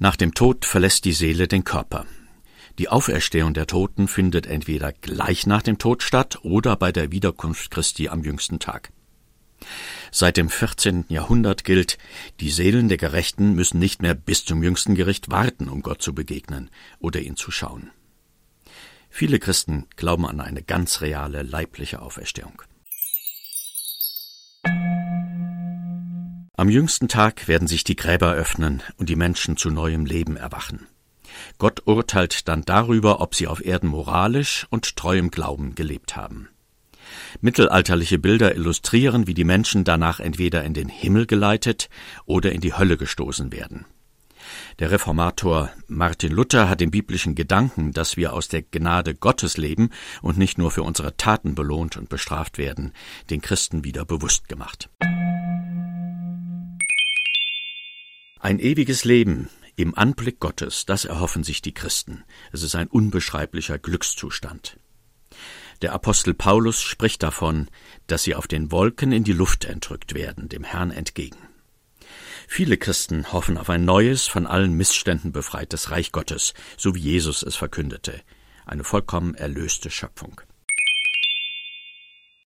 Nach dem Tod verlässt die Seele den Körper. Die Auferstehung der Toten findet entweder gleich nach dem Tod statt oder bei der Wiederkunft Christi am jüngsten Tag. Seit dem 14. Jahrhundert gilt, die Seelen der Gerechten müssen nicht mehr bis zum jüngsten Gericht warten, um Gott zu begegnen oder ihn zu schauen. Viele Christen glauben an eine ganz reale leibliche Auferstehung. Am jüngsten Tag werden sich die Gräber öffnen und die Menschen zu neuem Leben erwachen. Gott urteilt dann darüber, ob sie auf Erden moralisch und treuem Glauben gelebt haben. Mittelalterliche Bilder illustrieren, wie die Menschen danach entweder in den Himmel geleitet oder in die Hölle gestoßen werden. Der Reformator Martin Luther hat den biblischen Gedanken, dass wir aus der Gnade Gottes leben und nicht nur für unsere Taten belohnt und bestraft werden, den Christen wieder bewusst gemacht. Ein ewiges Leben im Anblick Gottes, das erhoffen sich die Christen. Es ist ein unbeschreiblicher Glückszustand. Der Apostel Paulus spricht davon, dass sie auf den Wolken in die Luft entrückt werden, dem Herrn entgegen. Viele Christen hoffen auf ein neues, von allen Missständen befreites Reich Gottes, so wie Jesus es verkündete, eine vollkommen erlöste Schöpfung.